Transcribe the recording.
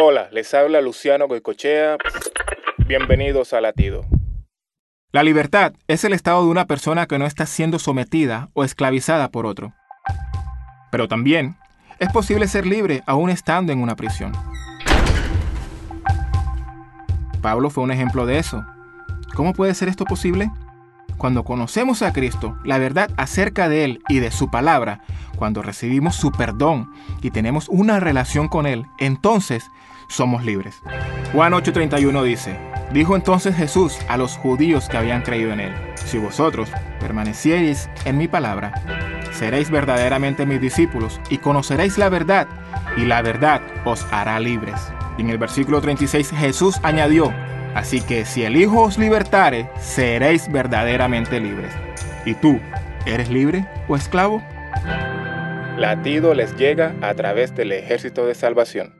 Hola, les habla Luciano Goicochea. Bienvenidos a Latido. La libertad es el estado de una persona que no está siendo sometida o esclavizada por otro. Pero también es posible ser libre aún estando en una prisión. Pablo fue un ejemplo de eso. ¿Cómo puede ser esto posible? Cuando conocemos a Cristo, la verdad acerca de Él y de su palabra, cuando recibimos su perdón y tenemos una relación con Él, entonces somos libres. Juan 8:31 dice, dijo entonces Jesús a los judíos que habían creído en Él, si vosotros permaneciereis en mi palabra, seréis verdaderamente mis discípulos y conoceréis la verdad, y la verdad os hará libres. Y en el versículo 36 Jesús añadió, Así que si el Hijo os libertare, seréis verdaderamente libres. ¿Y tú, eres libre o esclavo? Latido les llega a través del ejército de salvación.